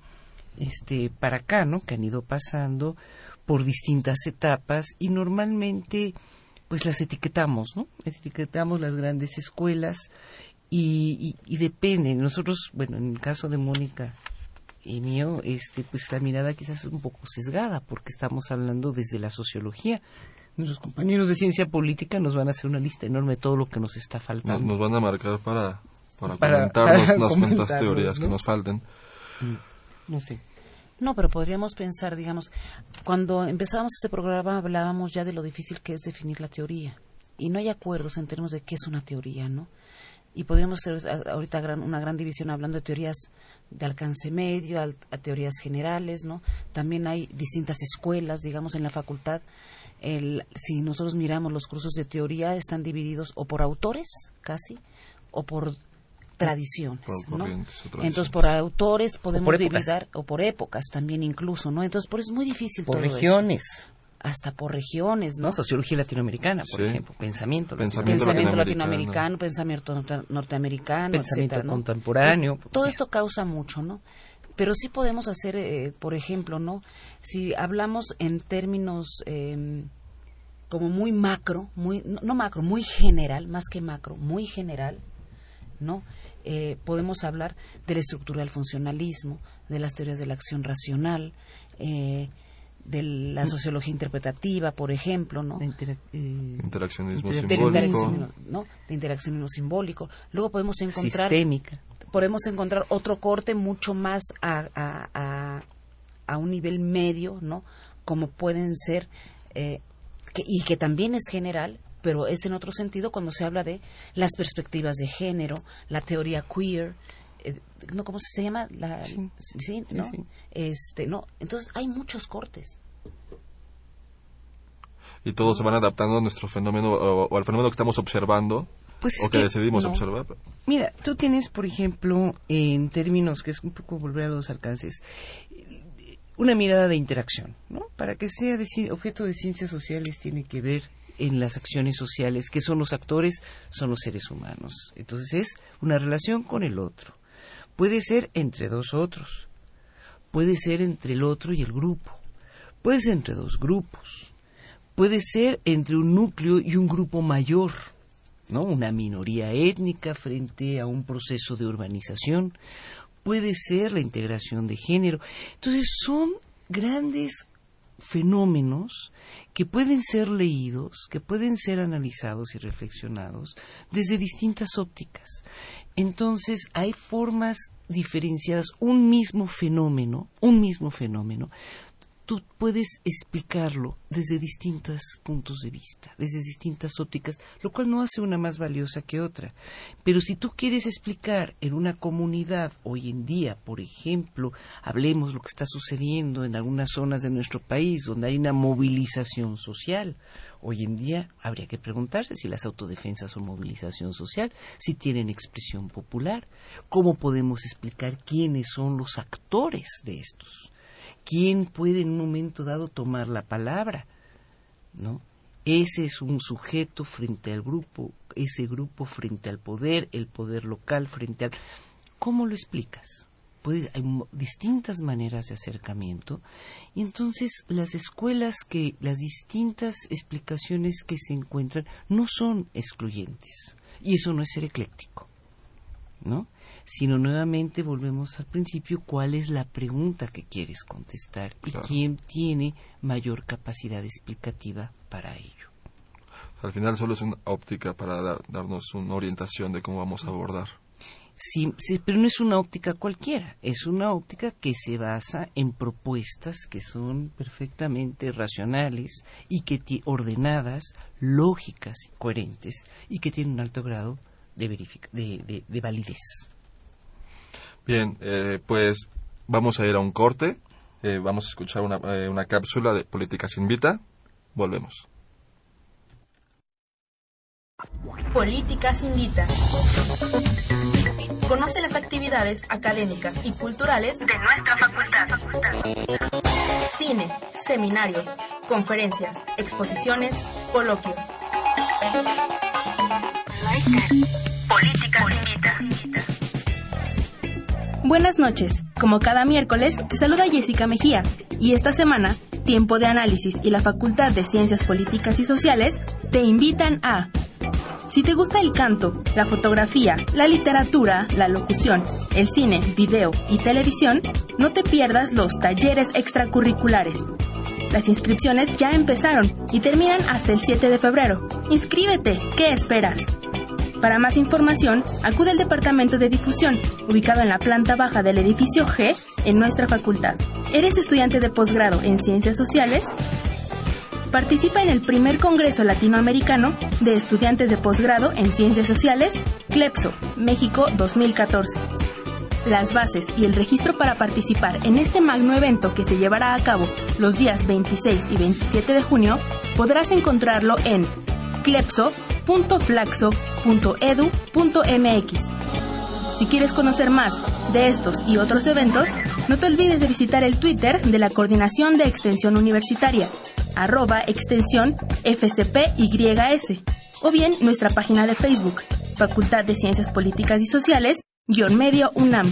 este, para acá, ¿no? Que han ido pasando por distintas etapas y normalmente pues las etiquetamos, ¿no? Etiquetamos las grandes escuelas y, y, y depende. Nosotros, bueno, en el caso de Mónica y mío, este, pues la mirada quizás es un poco sesgada porque estamos hablando desde la sociología. Nuestros compañeros de ciencia política nos van a hacer una lista enorme de todo lo que nos está faltando. Nos, nos van a marcar para, para, Para- comentarnos [laughs] para unas cuantas teorías que ¿no? nos falten. No sé. No, pero podríamos pensar, digamos, cuando empezábamos este programa hablábamos ya de lo difícil que es definir la teoría. Y no hay acuerdos en términos de qué es una teoría, ¿no? Y podríamos hacer ahorita gran- una gran división hablando de teorías de alcance medio, a, teorías generales, ¿no? También hay distintas escuelas, digamos, en la facultad. El, si nosotros miramos los cursos de teoría, están divididos o por autores, casi, o por tradiciones, Por ¿no? Entonces, por autores podemos dividir, o por épocas también incluso, ¿no? Entonces, por eso es muy difícil Por todo eso. regiones. Hasta por regiones, ¿no? ¿no? Sociología latinoamericana, por Sí. ejemplo, pensamiento, Pensamiento Pensamiento latinoamericano. latinoamericano, pensamiento norte- norteamericano, Pensamiento etcétera, ¿no? contemporáneo, Pues, todo esto causa mucho, ¿no? Pero sí podemos hacer, eh, por ejemplo, ¿no? Si hablamos en términos eh, como muy macro, muy no, no macro, muy general, más que macro, muy general, ¿no? Eh, podemos hablar de la estructura del funcionalismo, de las teorías de la acción racional, eh, de la sociología interpretativa, por ejemplo, ¿no? De intera- eh, Interaccionismo de- de simbólico. interaccionismo, ¿no? de interaccionismo simbólico. Luego podemos encontrar sistémica. podemos encontrar otro corte mucho más a, a, a, a un nivel medio, ¿no? Como pueden ser eh, que- y que también es general, pero es en otro sentido cuando se habla de las perspectivas de género, la teoría queer, eh, no cómo se llama la Sí. sí, ¿no? sí. Este, no, entonces hay muchos cortes. Y todos se van adaptando a nuestro fenómeno o, o al fenómeno que estamos observando Pues es o que, que decidimos no. observar. Mira, tú tienes, por ejemplo, en términos que es un poco volver a los alcances, una mirada de interacción, ¿no? Para que sea de objeto de ciencias sociales tiene que ver en las acciones sociales, que son los actores, son los seres humanos. Entonces es una relación con el otro. Puede ser entre dos otros, puede ser entre el otro y el grupo, puede ser entre dos grupos, puede ser entre un núcleo y un grupo mayor. ¿no? Una minoría étnica frente a un proceso de urbanización. Puede ser la integración de género. Entonces son grandes fenómenos que pueden ser leídos, que pueden ser analizados y reflexionados desde distintas ópticas. Entonces hay formas diferenciadas. Un mismo fenómeno, un mismo fenómeno, tú puedes explicarlo desde distintos puntos de vista, desde distintas ópticas, lo cual no hace una más valiosa que otra. Pero si tú quieres explicar en una comunidad hoy en día, por ejemplo, hablemos lo que está sucediendo en algunas zonas de nuestro país donde hay una movilización social, Hoy en día habría que preguntarse si las autodefensas son movilización social, si tienen expresión popular, cómo podemos explicar quiénes son los actores de estos quién puede en un momento dado tomar la palabra, ¿no? Ese es un sujeto frente al grupo, ese grupo frente al poder, el poder local frente al... ¿Cómo lo explicas? Puede, hay distintas maneras de acercamiento y entonces las escuelas que las distintas explicaciones que se encuentran no son excluyentes y eso no es ser ecléctico. ¿no? Sino nuevamente volvemos al principio, ¿cuál es la pregunta que quieres contestar y quién tiene mayor capacidad explicativa para ello? Al final solo es una óptica para dar- darnos una orientación de cómo vamos a abordar. Sí, sí, pero no es una óptica cualquiera, es una óptica que se basa en propuestas que son perfectamente racionales y que ordenadas, lógicas, coherentes y que tienen un alto grado de, de, de- de validez. Bien, eh, pues vamos a ir a un corte. Eh, vamos a escuchar una, eh, una cápsula de Políticas Invita. Volvemos. Políticas Invita. Conoce las actividades académicas y culturales de nuestra facultad. Cine, seminarios, conferencias, exposiciones, coloquios. Políticas. Buenas noches. Como cada miércoles, te saluda Jessica Mejía y esta semana, Tiempo de Análisis y la Facultad de Ciencias Políticas y Sociales te invitan a... Si te gusta el canto, la fotografía, la literatura, la locución, el cine, video y televisión, no te pierdas los talleres extracurriculares. Las inscripciones ya empezaron y terminan hasta el 7 de febrero. Inscríbete, ¿qué esperas? Para más información, acude al Departamento de Difusión, ubicado en la planta baja del edificio G en nuestra facultad. ¿Eres estudiante de posgrado en Ciencias Sociales? Participa en el primer Congreso Latinoamericano de Estudiantes de Posgrado en Ciencias Sociales, CLEPSO, México 2014. Las bases y el registro para participar en este magno evento que se llevará a cabo los días 26 y 27 de junio podrás encontrarlo en clepso.flaxo.edu.mx. Si quieres conocer más de estos y otros eventos, no te olvides de visitar el Twitter de la Coordinación de Extensión Universitaria, arroba extensión FCPYS, o bien nuestra página de Facebook, Facultad de Ciencias Políticas y Sociales, guion medio UNAM.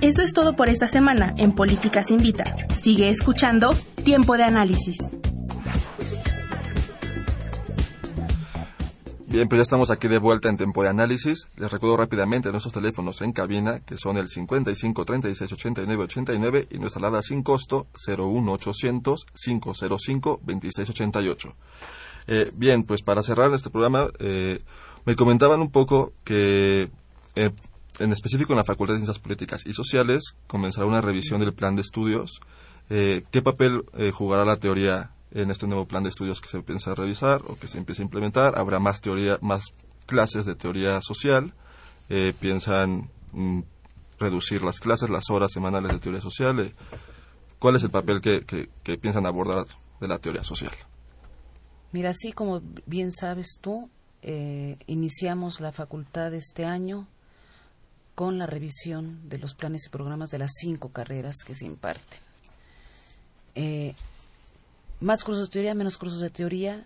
Eso es todo por esta semana en Políticas Invita. Sigue escuchando Tiempo de Análisis. Bien, pues ya estamos aquí de vuelta en tiempo de análisis. Les recuerdo rápidamente nuestros teléfonos en cabina, que son el 55 36 89 89 y nuestra alada sin costo 01 800 505 26 88. Eh, bien, pues para cerrar este programa, eh, me comentaban un poco que, eh, en específico en la Facultad de Ciencias Políticas y Sociales, comenzará una revisión del plan de estudios. Eh, ¿Qué papel eh, jugará la teoría en este nuevo plan de estudios que se piensa revisar o que se empieza a implementar. Habrá más teoría, más clases de teoría social. Eh, piensan mm, reducir las clases, las horas semanales de teoría social. Eh, ¿Cuál es el papel que, que, piensan abordar de la teoría social? Mira, así como bien sabes tú, eh, iniciamos la facultad este año con la revisión de los planes y programas de las cinco carreras que se imparten. Más cursos de teoría, menos cursos de teoría,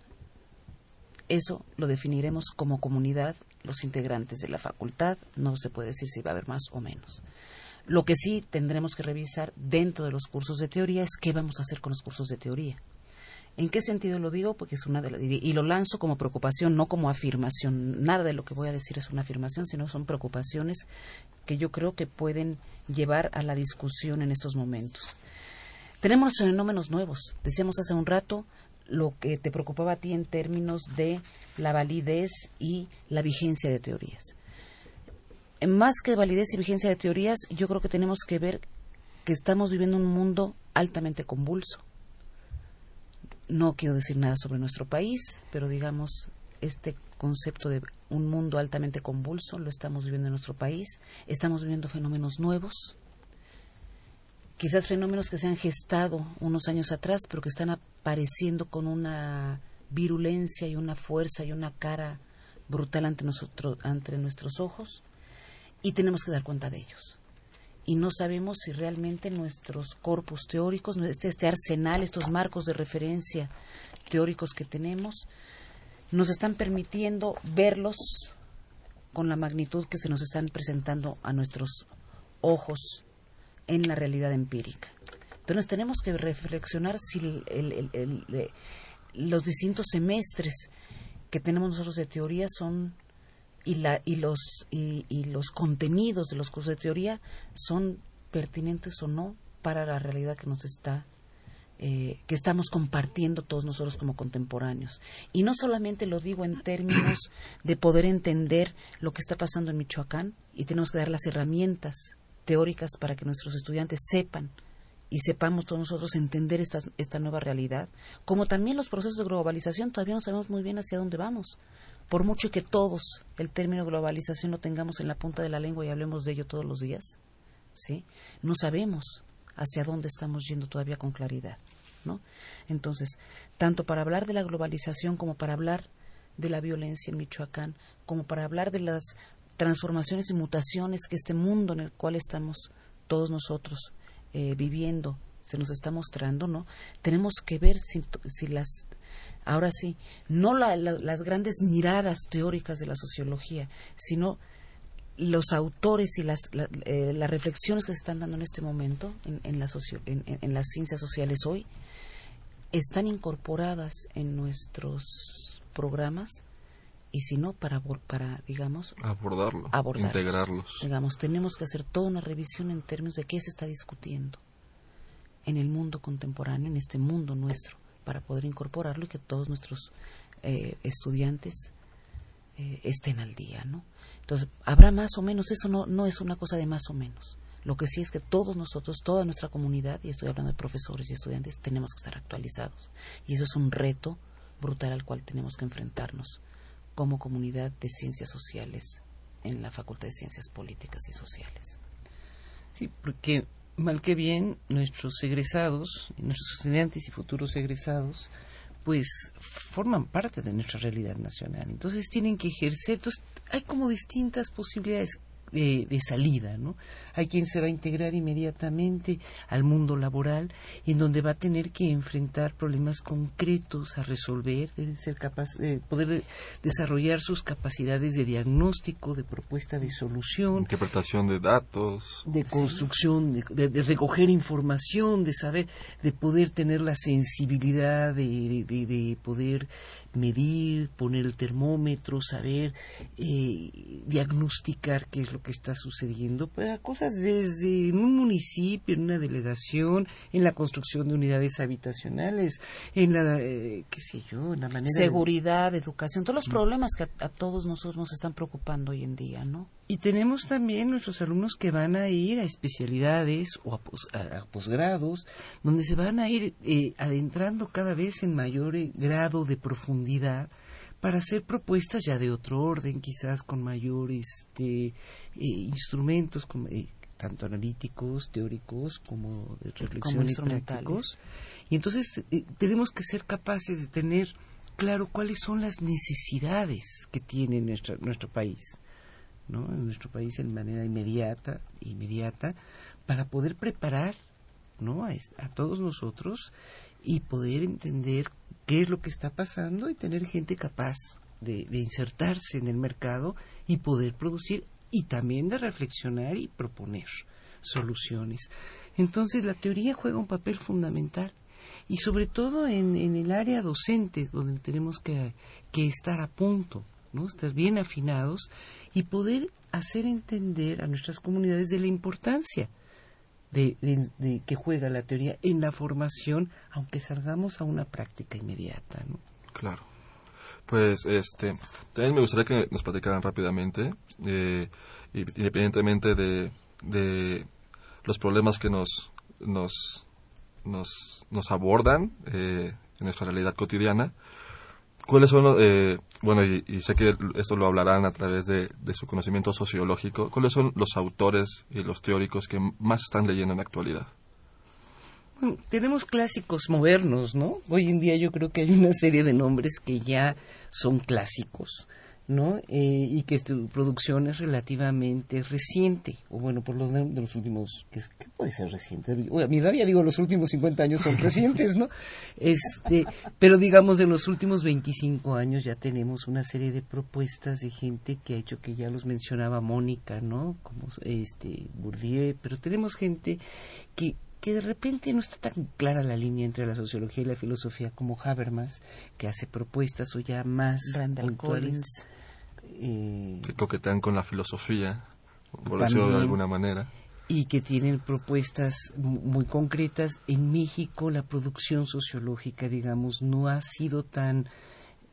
eso lo definiremos como comunidad, los integrantes de la facultad, no se puede decir si va a haber más o menos. Lo que sí tendremos que revisar dentro de los cursos de teoría es qué vamos a hacer con los cursos de teoría. ¿En qué sentido lo digo? Porque es una de las, y lo lanzo como preocupación, no como afirmación. Nada de lo que voy a decir es una afirmación, sino son preocupaciones que yo creo que pueden llevar a la discusión en estos momentos. Tenemos fenómenos nuevos. Decíamos hace un rato lo que te preocupaba a ti en términos de la validez y la vigencia de teorías. Más que validez y vigencia de teorías, yo creo que tenemos que ver que estamos viviendo un mundo altamente convulso. No quiero decir nada sobre nuestro país, pero digamos, este concepto de un mundo altamente convulso lo estamos viviendo en nuestro país. Estamos viviendo fenómenos nuevos, quizás fenómenos que se han gestado unos años atrás, pero que están apareciendo con una virulencia y una fuerza y una cara brutal ante, nosotros, ante nuestros ojos y tenemos que dar cuenta de ellos. Y no sabemos si realmente nuestros corpus teóricos, este, este arsenal, estos marcos de referencia teóricos que tenemos, nos están permitiendo verlos con la magnitud que se nos están presentando a nuestros ojos en la realidad empírica. Entonces tenemos que reflexionar si los distintos semestres que tenemos nosotros de teoría son y, la, y, los, y, los contenidos de los cursos de teoría son pertinentes o no para la realidad que nos está eh, que estamos compartiendo todos nosotros como contemporáneos. Y no solamente lo digo en términos de poder entender lo que está pasando en Michoacán y tenemos que dar las herramientas teóricas para que nuestros estudiantes sepan y sepamos todos nosotros entender esta, esta nueva realidad, como también los procesos de globalización, todavía no sabemos muy bien hacia dónde vamos. Por mucho que todos el término globalización lo tengamos en la punta de la lengua y hablemos de ello todos los días, ¿sí? No sabemos hacia dónde estamos yendo todavía con claridad, ¿no? Entonces, tanto para hablar de la globalización como para hablar de la violencia en Michoacán, como para hablar de las transformaciones y mutaciones que este mundo en el cual estamos todos nosotros eh, viviendo se nos está mostrando, ¿no? Tenemos que ver si, si las, ahora sí, no las grandes miradas teóricas de la sociología, sino los autores y las, eh, las reflexiones que se están dando en este momento en, en, la en, las ciencias sociales hoy, están incorporadas en nuestros programas y si no para para digamos abordarlo, integrarlos. Digamos tenemos que hacer toda una revisión en términos de qué se está discutiendo en el mundo contemporáneo en este mundo nuestro para poder incorporarlo y que todos nuestros eh, estudiantes eh, estén al día no entonces habrá más o menos eso no no es una cosa de más o menos. Lo que sí es que todos nosotros, toda nuestra comunidad, y estoy hablando de profesores y estudiantes, tenemos que estar actualizados. Y eso es un reto brutal al cual tenemos que enfrentarnos como comunidad de ciencias sociales en la Facultad de Ciencias Políticas y Sociales. Sí, porque mal que bien nuestros egresados, nuestros estudiantes y futuros egresados, pues forman parte de nuestra realidad nacional. Entonces tienen que ejercer, entonces hay como distintas posibilidades de, salida, ¿no? Hay quien se va a integrar inmediatamente al mundo laboral y en donde va a tener que enfrentar problemas concretos a resolver, debe ser capaz de poder desarrollar sus capacidades de diagnóstico, de propuesta de solución, interpretación de datos, de construcción, de, recoger información, de saber, de poder tener la sensibilidad de, de poder medir, poner el termómetro, saber eh, diagnosticar qué es lo que está sucediendo, para cosas desde en un municipio, en una delegación, en la construcción de unidades habitacionales, en la, eh, qué sé yo, en la manera... Seguridad, educación, todos los problemas que a, todos nosotros nos están preocupando hoy en día, ¿no? Y tenemos también nuestros alumnos que van a ir a especialidades o a, posgrados, donde se van a ir eh, adentrando cada vez en mayor grado de profundidad para hacer propuestas ya de otro orden, quizás con mayores este, eh, instrumentos, eh, tanto analíticos, teóricos, como de reflexión y prácticos. Y entonces eh, tenemos que ser capaces de tener claro cuáles son las necesidades que tiene nuestra, nuestro país, ¿no? En nuestro país en manera inmediata, inmediata, para poder preparar, ¿no? A, todos nosotros y poder entender qué es lo que está pasando y tener gente capaz de, insertarse en el mercado y poder producir y también de reflexionar y proponer soluciones. Entonces la teoría juega un papel fundamental y sobre todo en, el área docente donde tenemos que, que, estar a punto, estar bien afinados y poder hacer entender a nuestras comunidades de la importancia de, que juega la teoría en la formación, aunque salgamos a una práctica inmediata. ¿no? Claro. Pues este, también me gustaría que nos platicaran rápidamente, eh, independientemente de, de los problemas que nos, nos, nos, nos abordan eh, en nuestra realidad cotidiana, ¿Cuáles son, eh, bueno, y, sé que esto lo hablarán a través de, su conocimiento sociológico, cuáles son los autores y los teóricos que más están leyendo en la actualidad? tenemos clásicos modernos, ¿no? Hoy en día yo creo que hay una serie de nombres que ya son clásicos. ¿No? Eh, y que su producción es relativamente reciente, o bueno, por lo de, los últimos, ¿qué, puede ser reciente? a mi edad ya digo, los últimos 50 años son recientes, ¿no? Este, pero digamos, en los últimos 25 años ya tenemos una serie de propuestas de gente que ha hecho, que ya los mencionaba Mónica, ¿no? Como este, Bourdieu, pero tenemos gente que que de repente no está tan clara la línea entre la sociología y la filosofía como Habermas, que hace propuestas o ya más Randall Collins que coquetean con la filosofía, por decirlo de alguna manera. Y que tienen propuestas muy concretas. En México la producción sociológica, digamos, no ha sido tan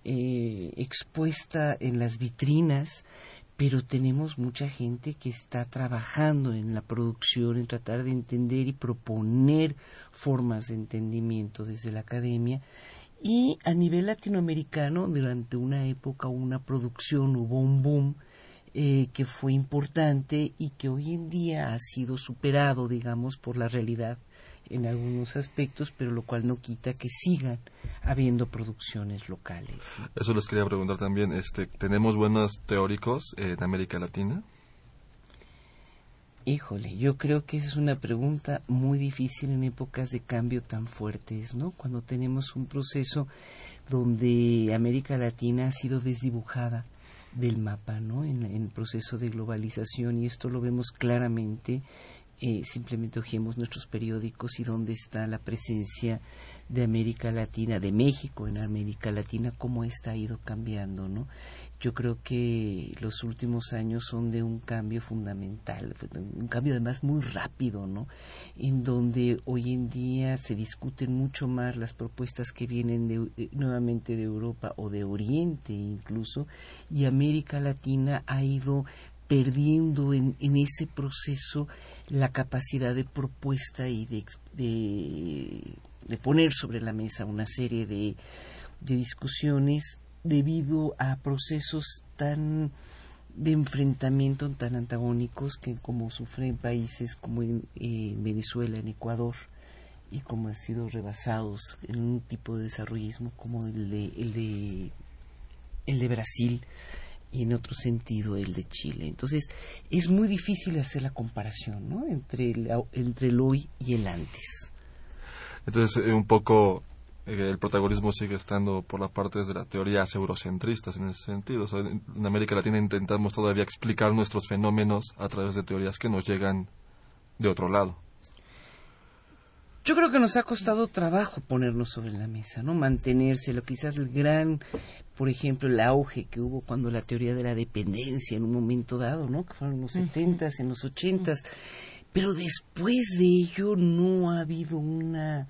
eh, expuesta en las vitrinas, pero tenemos mucha gente que está trabajando en la producción, en tratar de entender y proponer formas de entendimiento desde la academia y a nivel latinoamericano, durante una época, una producción, hubo un boom eh, que fue importante y que hoy en día ha sido superado, digamos, por la realidad en algunos aspectos, pero lo cual no quita que sigan habiendo producciones locales. Eso les quería preguntar también. Este, ¿Tenemos buenos teóricos en América Latina? Híjole, yo creo que esa es una pregunta muy difícil en épocas de cambio tan fuertes, ¿no? Cuando tenemos un proceso donde América Latina ha sido desdibujada del mapa, ¿no? En, el proceso de globalización y esto lo vemos claramente eh, simplemente ojemos nuestros periódicos y dónde está la presencia de América Latina, de México en América Latina, cómo esta ha ido cambiando, ¿no? Yo creo que los últimos años son de un cambio fundamental, un cambio además muy rápido, ¿no? En donde hoy en día se discuten mucho más las propuestas que vienen de, eh, nuevamente de Europa o de Oriente incluso, y América Latina ha ido perdiendo en, ese proceso la capacidad de propuesta y de, de, poner sobre la mesa una serie de, de, discusiones debido a procesos tan de enfrentamiento tan antagónicos que como sufren países como en Venezuela, en Ecuador, y como han sido rebasados en un tipo de desarrollismo como el de, el de, el de Brasil, y en otro sentido el de Chile. Entonces es muy difícil hacer la comparación ¿no? entre, el, entre el hoy y el antes. Entonces eh, un poco el protagonismo sigue estando por la parte de las teorías eurocentristas en ese sentido. en América Latina intentamos todavía explicar nuestros fenómenos a través de teorías que nos llegan de otro lado. Yo creo que nos ha costado trabajo ponernos sobre la mesa, ¿no? Mantenérselo. Quizás el gran, por ejemplo, el auge que hubo cuando la teoría de la dependencia en un momento dado, ¿no? Que fueron en los setentas, en los ochentas. Pero después de ello no ha habido una...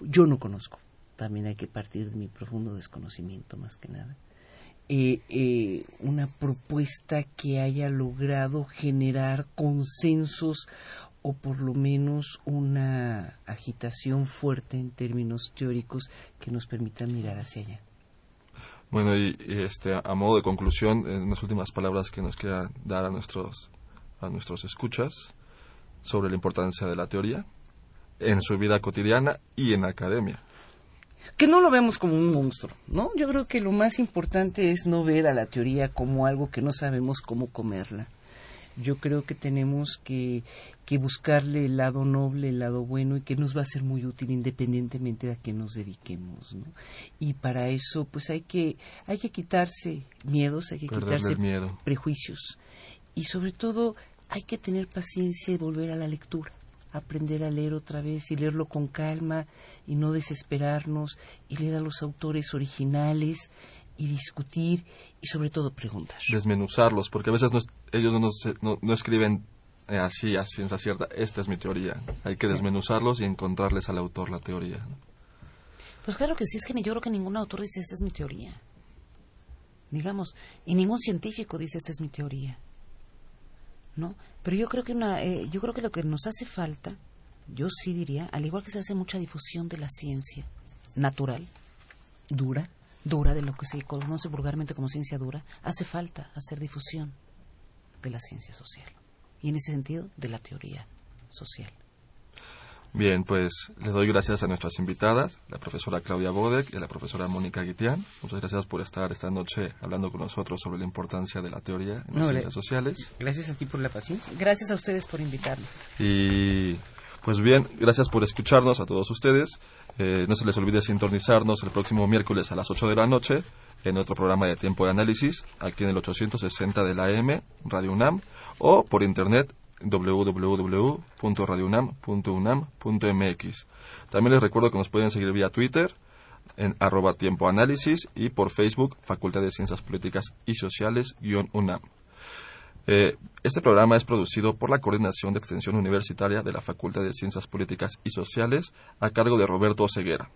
Yo no conozco. También hay que partir de mi profundo desconocimiento, más que nada. Eh, eh, una propuesta que haya logrado generar consensos o por lo menos una agitación fuerte en términos teóricos que nos permitan mirar hacia allá. Bueno, y, este, a modo de conclusión, en las últimas palabras que nos queda dar a nuestros, a nuestros escuchas sobre la importancia de la teoría en su vida cotidiana y en la academia. Que no lo vemos como un monstruo, ¿no? Yo creo que lo más importante es no ver a la teoría como algo que no sabemos cómo comerla yo creo que tenemos que, que buscarle el lado noble, el lado bueno y que nos va a ser muy útil independientemente de a qué nos dediquemos, ¿no? Y para eso, pues hay que, hay que quitarse miedos, hay que quitarse prejuicios y sobre todo hay que tener paciencia y volver a la lectura aprender a leer otra vez y leerlo con calma y no desesperarnos y leer a los autores originales y discutir y sobre todo preguntar. Desmenuzarlos, porque a veces ellos no, no, escriben eh, así, a ciencia cierta, esta es mi teoría. Hay que desmenuzarlos y encontrarles al autor la teoría. Pues claro que sí, es que yo creo que ningún autor dice esta es mi teoría. Digamos, y ningún científico dice esta es mi teoría. ¿No? Pero yo creo que una, eh, yo creo que lo que nos hace falta, yo sí diría, al igual que se hace mucha difusión de la ciencia natural, dura, dura, de lo que se conoce vulgarmente como ciencia dura, hace falta hacer difusión de la ciencia social. Y en ese sentido, de la teoría social. Bien, pues les doy gracias a nuestras invitadas, la profesora Claudia Bodek y a la profesora Mónica Guitián. Muchas gracias por estar esta noche hablando con nosotros sobre la importancia de la teoría en las ciencias sociales. Gracias a ti por la paciencia. Gracias a ustedes por invitarnos. Y pues bien, gracias por escucharnos a todos ustedes. Eh, no se les olvide sintonizarnos el próximo miércoles a las 8 de la noche en otro programa de tiempo de análisis, aquí en el 860 de la AM, Radio UNAM, o por internet www.radiounam.unam.mx. También les recuerdo que nos pueden seguir vía Twitter en arroba tiempo y por Facebook Facultad de Ciencias Políticas y Sociales-UNAM. Eh, este programa es producido por la Coordinación de Extensión Universitaria de la Facultad de Ciencias Políticas y Sociales a cargo de Roberto Ceguera.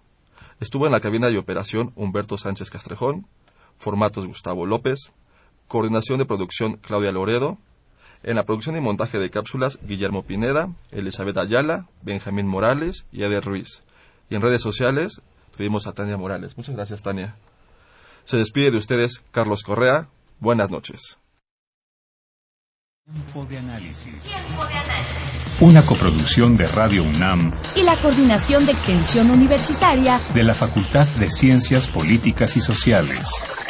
Estuvo en la cabina de operación Humberto Sánchez Castrejón, formatos Gustavo López, coordinación de producción Claudia Loredo, en la producción y montaje de cápsulas Guillermo Pineda, Elizabeth Ayala, Benjamín Morales y Eder Ruiz. Y en redes sociales tuvimos a Tania Morales. Muchas gracias, Tania. Se despide de ustedes Carlos Correa. Buenas noches. Tiempo de análisis. Una coproducción de Radio UNAM y la Coordinación de Extensión Universitaria de la Facultad de Ciencias Políticas y Sociales.